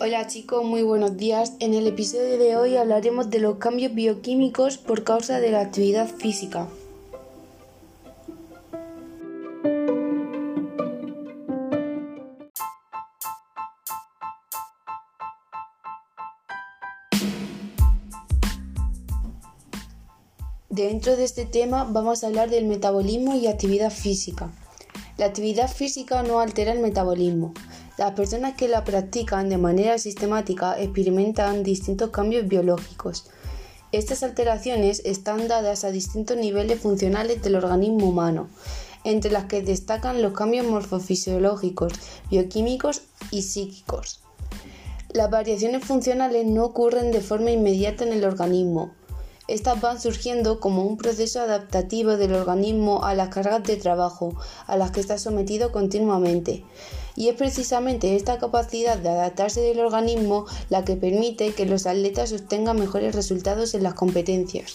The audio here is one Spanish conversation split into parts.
Hola chicos, muy buenos días. En el episodio de hoy hablaremos de los cambios bioquímicos por causa de la actividad física. Dentro de este tema vamos a hablar del metabolismo y actividad física. La actividad física no altera el metabolismo, las personas que la practican de manera sistemática experimentan distintos cambios biológicos. Estas alteraciones están dadas a distintos niveles funcionales del organismo humano, entre las que destacan los cambios morfofisiológicos, bioquímicos y psíquicos. Las variaciones funcionales no ocurren de forma inmediata en el organismo. Estas van surgiendo como un proceso adaptativo del organismo a las cargas de trabajo a las que está sometido continuamente y es precisamente esta capacidad de adaptarse del organismo la que permite que los atletas obtengan mejores resultados en las competencias.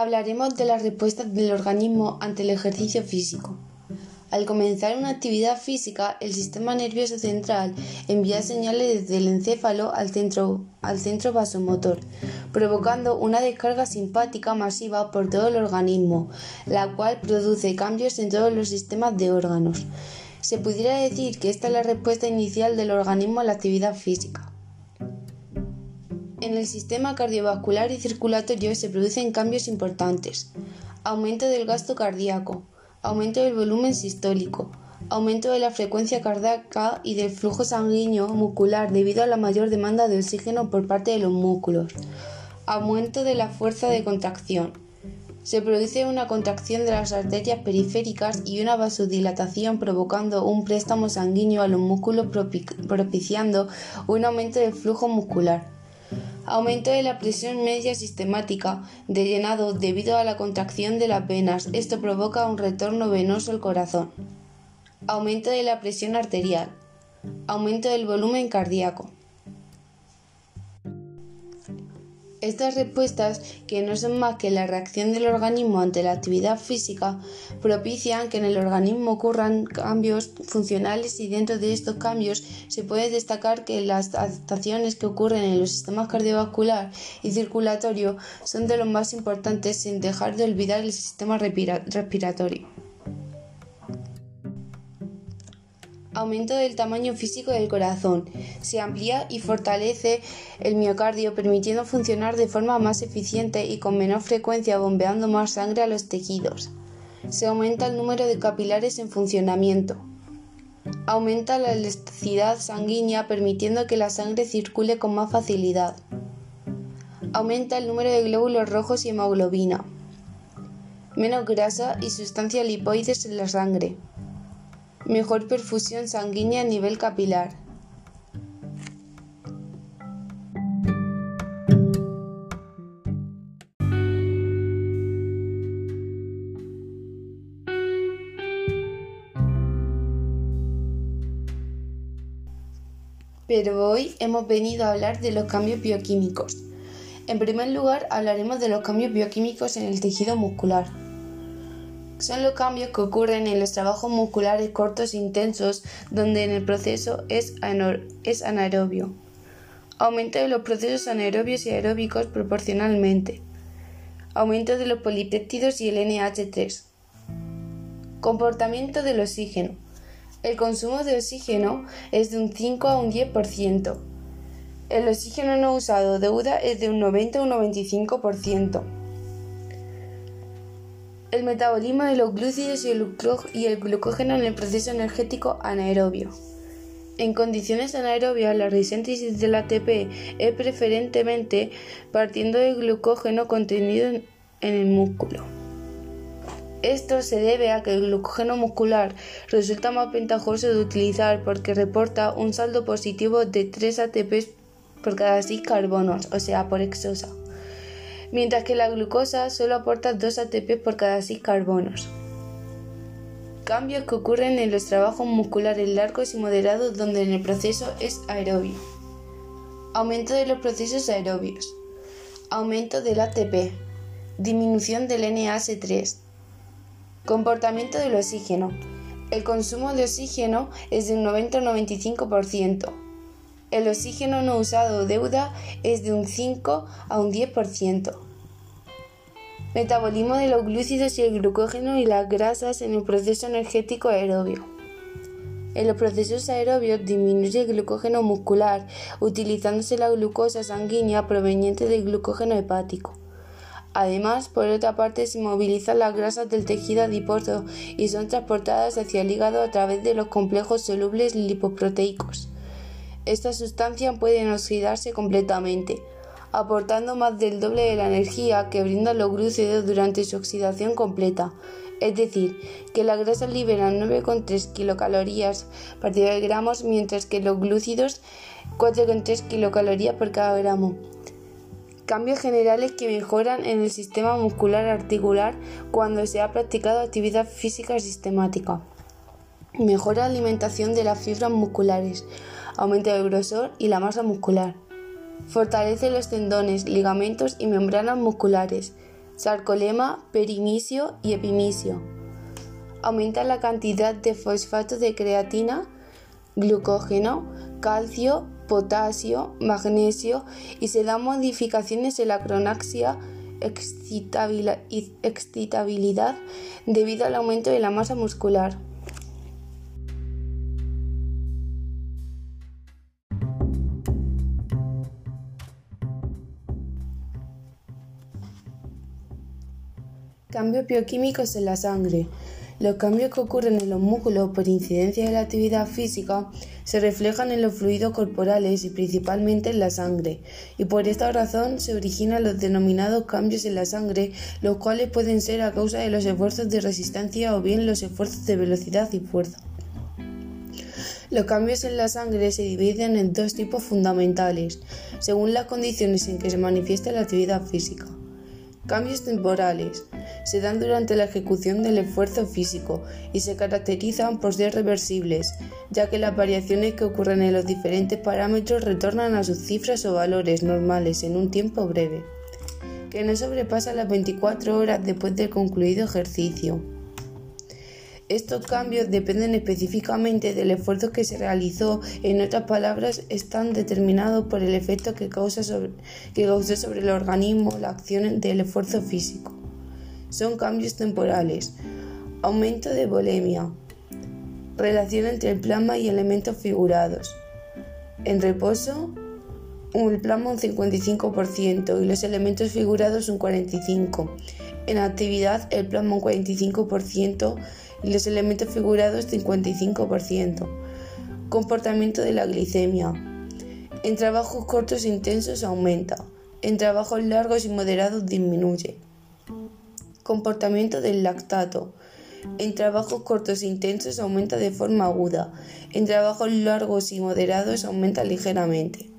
Hablaremos de las respuestas del organismo ante el ejercicio físico. Al comenzar una actividad física, el sistema nervioso central envía señales desde el encéfalo al centro, al centro vasomotor, provocando una descarga simpática masiva por todo el organismo, la cual produce cambios en todos los sistemas de órganos. Se pudiera decir que esta es la respuesta inicial del organismo a la actividad física. En el sistema cardiovascular y circulatorio se producen cambios importantes. Aumento del gasto cardíaco, aumento del volumen sistólico, aumento de la frecuencia cardíaca y del flujo sanguíneo muscular debido a la mayor demanda de oxígeno por parte de los músculos, aumento de la fuerza de contracción. Se produce una contracción de las arterias periféricas y una vasodilatación provocando un préstamo sanguíneo a los músculos propiciando un aumento del flujo muscular. Aumento de la presión media sistemática de llenado debido a la contracción de las venas. Esto provoca un retorno venoso al corazón. Aumento de la presión arterial. Aumento del volumen cardíaco. Estas respuestas, que no son más que la reacción del organismo ante la actividad física, propician que en el organismo ocurran cambios funcionales y dentro de estos cambios se puede destacar que las adaptaciones que ocurren en los sistemas cardiovascular y circulatorio son de los más importantes sin dejar de olvidar el sistema respiratorio. Aumento del tamaño físico del corazón. Se amplía y fortalece el miocardio, permitiendo funcionar de forma más eficiente y con menor frecuencia, bombeando más sangre a los tejidos. Se aumenta el número de capilares en funcionamiento. Aumenta la elasticidad sanguínea, permitiendo que la sangre circule con más facilidad. Aumenta el número de glóbulos rojos y hemoglobina. Menos grasa y sustancias lipoides en la sangre mejor perfusión sanguínea a nivel capilar. Pero hoy hemos venido a hablar de los cambios bioquímicos. En primer lugar, hablaremos de los cambios bioquímicos en el tejido muscular son los cambios que ocurren en los trabajos musculares cortos e intensos donde en el proceso es, anaerobio. Aumento de los procesos anaerobios y aeróbicos proporcionalmente. Aumento de los polipéptidos y el NH3. Comportamiento del oxígeno. El consumo de oxígeno es de un 5 a un 10%. El oxígeno no usado de UDA es de un 90 a un 95%. El metabolismo de los glúcidos y el, glucógeno en el proceso energético anaerobio. En condiciones anaerobias, la resíntesis del ATP es preferentemente partiendo del glucógeno contenido en el músculo. Esto se debe a que el glucógeno muscular resulta más ventajoso de utilizar porque reporta un saldo positivo de 3 ATP por cada 6 carbonos, o sea, por exosa mientras que la glucosa solo aporta 2 ATP por cada 6 carbonos. Cambios que ocurren en los trabajos musculares largos y moderados donde el proceso es aerobio. Aumento de los procesos aerobios. Aumento del ATP. Disminución del NAS3. Comportamiento del oxígeno. El consumo de oxígeno es de un 90-95%. El oxígeno no usado deuda es de un 5 a un 10%. Metabolismo de los glúcidos y el glucógeno y las grasas en el proceso energético aerobio. En los procesos aerobios disminuye el glucógeno muscular utilizándose la glucosa sanguínea proveniente del glucógeno hepático. Además, por otra parte, se movilizan las grasas del tejido adiposo y son transportadas hacia el hígado a través de los complejos solubles lipoproteicos. Estas sustancias pueden oxidarse completamente, aportando más del doble de la energía que brindan los glúcidos durante su oxidación completa. Es decir, que las grasas liberan 9,3 kilocalorías por 10 gramos, mientras que los glúcidos 4,3 kilocalorías por cada gramo. Cambios generales que mejoran en el sistema muscular articular cuando se ha practicado actividad física sistemática. Mejora la alimentación de las fibras musculares, aumenta el grosor y la masa muscular. Fortalece los tendones, ligamentos y membranas musculares, sarcolema, perimisio y epimisio. Aumenta la cantidad de fosfato de creatina, glucógeno, calcio, potasio, magnesio y se dan modificaciones en la cronaxia, excitabilidad debido al aumento de la masa muscular. Cambios bioquímicos en la sangre. Los cambios que ocurren en los músculos por incidencia de la actividad física se reflejan en los fluidos corporales y principalmente en la sangre, y por esta razón se originan los denominados cambios en la sangre, los cuales pueden ser a causa de los esfuerzos de resistencia o bien los esfuerzos de velocidad y fuerza. Los cambios en la sangre se dividen en dos tipos fundamentales, según las condiciones en que se manifiesta la actividad física. Cambios temporales se dan durante la ejecución del esfuerzo físico y se caracterizan por ser reversibles, ya que las variaciones que ocurren en los diferentes parámetros retornan a sus cifras o valores normales en un tiempo breve, que no sobrepasa las 24 horas después del concluido ejercicio. Estos cambios dependen específicamente del esfuerzo que se realizó, en otras palabras, están determinados por el efecto que, causa sobre, que causó sobre el organismo la acción del esfuerzo físico. Son cambios temporales. Aumento de volemia. Relación entre el plasma y elementos figurados. En reposo, el plasma un 55% y los elementos figurados un 45%. En actividad, el plasma un 45% y los elementos figurados 55%. Comportamiento de la glicemia. En trabajos cortos e intensos aumenta. En trabajos largos y moderados disminuye. Comportamiento del lactato. En trabajos cortos e intensos aumenta de forma aguda. En trabajos largos y moderados aumenta ligeramente.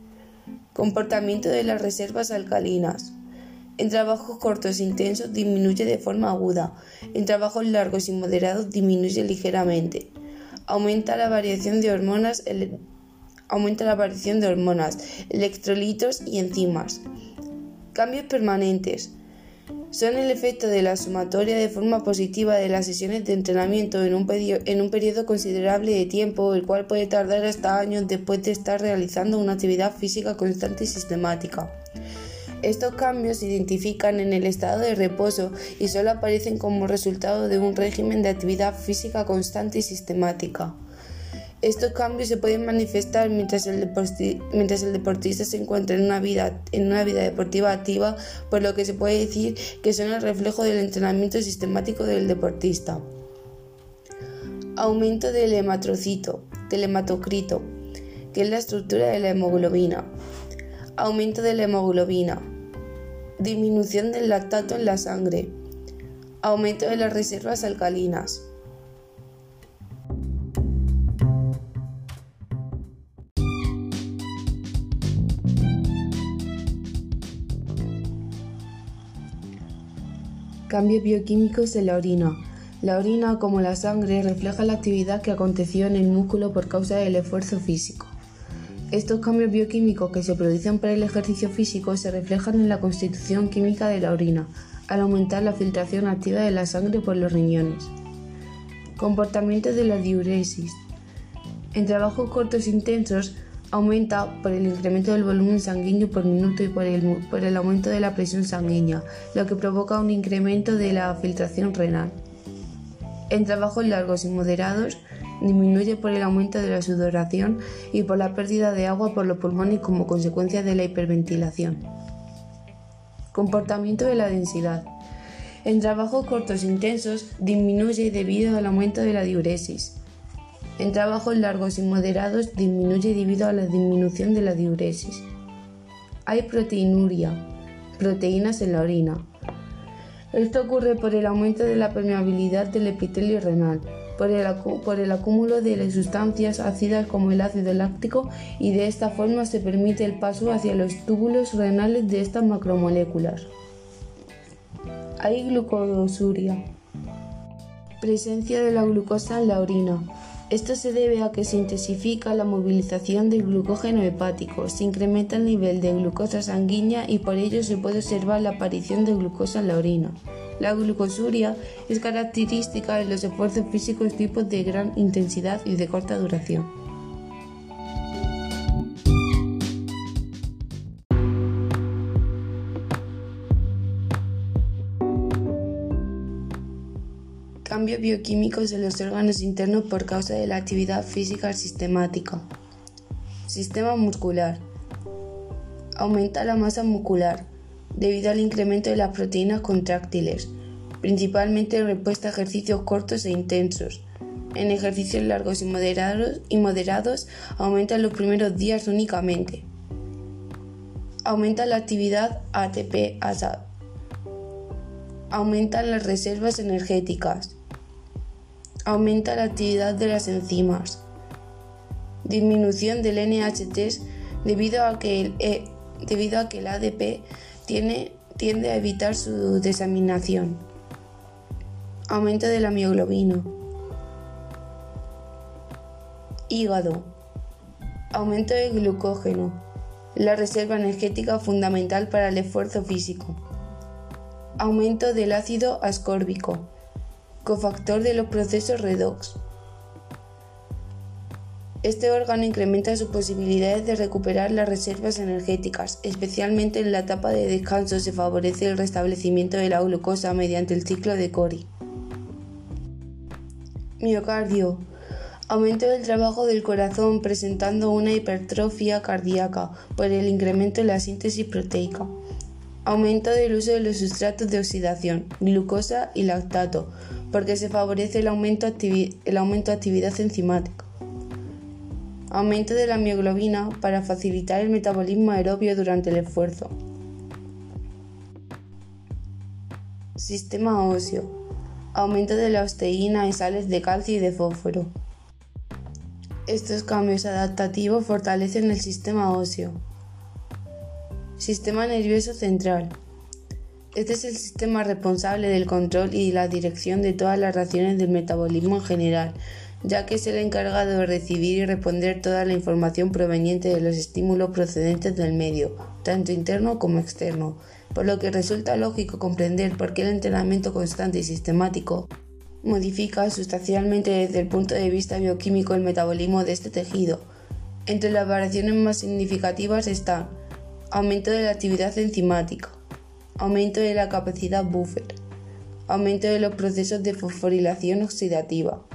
Comportamiento de las reservas alcalinas. En trabajos cortos e intensos disminuye de forma aguda. En trabajos largos y moderados disminuye ligeramente. Aumenta la variación de hormonas, aumenta la de hormonas, electrolitos y enzimas. Cambios permanentes son el efecto de la sumatoria de forma positiva de las sesiones de entrenamiento en un, periodo considerable de tiempo, el cual puede tardar hasta años después de estar realizando una actividad física constante y sistemática. Estos cambios se identifican en el estado de reposo y solo aparecen como resultado de un régimen de actividad física constante y sistemática. Estos cambios se pueden manifestar mientras el, deportista se encuentra en una, vida, en una vida deportiva activa, por lo que se puede decir que son el reflejo del entrenamiento sistemático del deportista. Aumento del hematrocito, del hematocrito, que es la estructura de la hemoglobina. Aumento de la hemoglobina. Disminución del lactato en la sangre. Aumento de las reservas alcalinas. Cambios bioquímicos en la orina. La orina, como la sangre, refleja la actividad que aconteció en el músculo por causa del esfuerzo físico. Estos cambios bioquímicos que se producen por el ejercicio físico se reflejan en la constitución química de la orina, al aumentar la filtración activa de la sangre por los riñones. Comportamiento de la diuresis. En trabajos cortos e intensos, aumenta por el incremento del volumen sanguíneo por minuto y por el, aumento de la presión sanguínea, lo que provoca un incremento de la filtración renal. En trabajos largos y moderados, disminuye por el aumento de la sudoración y por la pérdida de agua por los pulmones como consecuencia de la hiperventilación. Comportamiento de la densidad. En trabajos cortos e intensos disminuye debido al aumento de la diuresis. En trabajos largos y moderados disminuye debido a la disminución de la diuresis. Hay proteinuria, proteínas en la orina. Esto ocurre por el aumento de la permeabilidad del epitelio renal, por el, acúmulo de sustancias ácidas como el ácido láctico y de esta forma se permite el paso hacia los túbulos renales de estas macromoléculas. Hay glucosuria. Presencia de la glucosa en la orina. Esto se debe a que se intensifica la movilización del glucógeno hepático, se incrementa el nivel de glucosa sanguínea y por ello se puede observar la aparición de glucosa en la orina. La glucosuria es característica de los esfuerzos físicos tipos de gran intensidad y de corta duración. Cambios bioquímicos en los órganos internos por causa de la actividad física sistemática. Sistema muscular. Aumenta la masa muscular, debido al incremento de las proteínas contráctiles, principalmente en respuesta a ejercicios cortos e intensos. En ejercicios largos y moderados, y moderados los primeros días únicamente. Aumenta la actividad ATP-ASAD. Aumentan las reservas energéticas. Aumenta la actividad de las enzimas. Disminución del NHT debido a que el, e, debido a que el ADP tiende a evitar su desaminación. Aumento de la mioglobina. Hígado. Aumento del glucógeno, la reserva energética fundamental para el esfuerzo físico. Aumento del ácido ascórbico, cofactor de los procesos redox. Este órgano incrementa sus posibilidades de recuperar las reservas energéticas, especialmente en la etapa de descanso se favorece el restablecimiento de la glucosa mediante el ciclo de Cori. Miocardio. Aumento del trabajo del corazón presentando una hipertrofia cardíaca por el incremento en la síntesis proteica. Aumento del uso de los sustratos de oxidación, glucosa y lactato, porque se favorece el aumento, el aumento de actividad enzimática aumento de la mioglobina para facilitar el metabolismo aerobio durante el esfuerzo. Sistema óseo. Aumento de la osteína y sales de calcio y de fósforo. Estos cambios adaptativos fortalecen el sistema óseo. Sistema nervioso central. Este es el sistema responsable del control y la dirección de todas las reacciones del metabolismo en general, ya que es el encargado de recibir y responder toda la información proveniente de los estímulos procedentes del medio, tanto interno como externo, por lo que resulta lógico comprender por qué el entrenamiento constante y sistemático modifica sustancialmente desde el punto de vista bioquímico el metabolismo de este tejido. Entre las variaciones más significativas están aumento de la actividad enzimática, aumento de la capacidad buffer, aumento de los procesos de fosforilación oxidativa,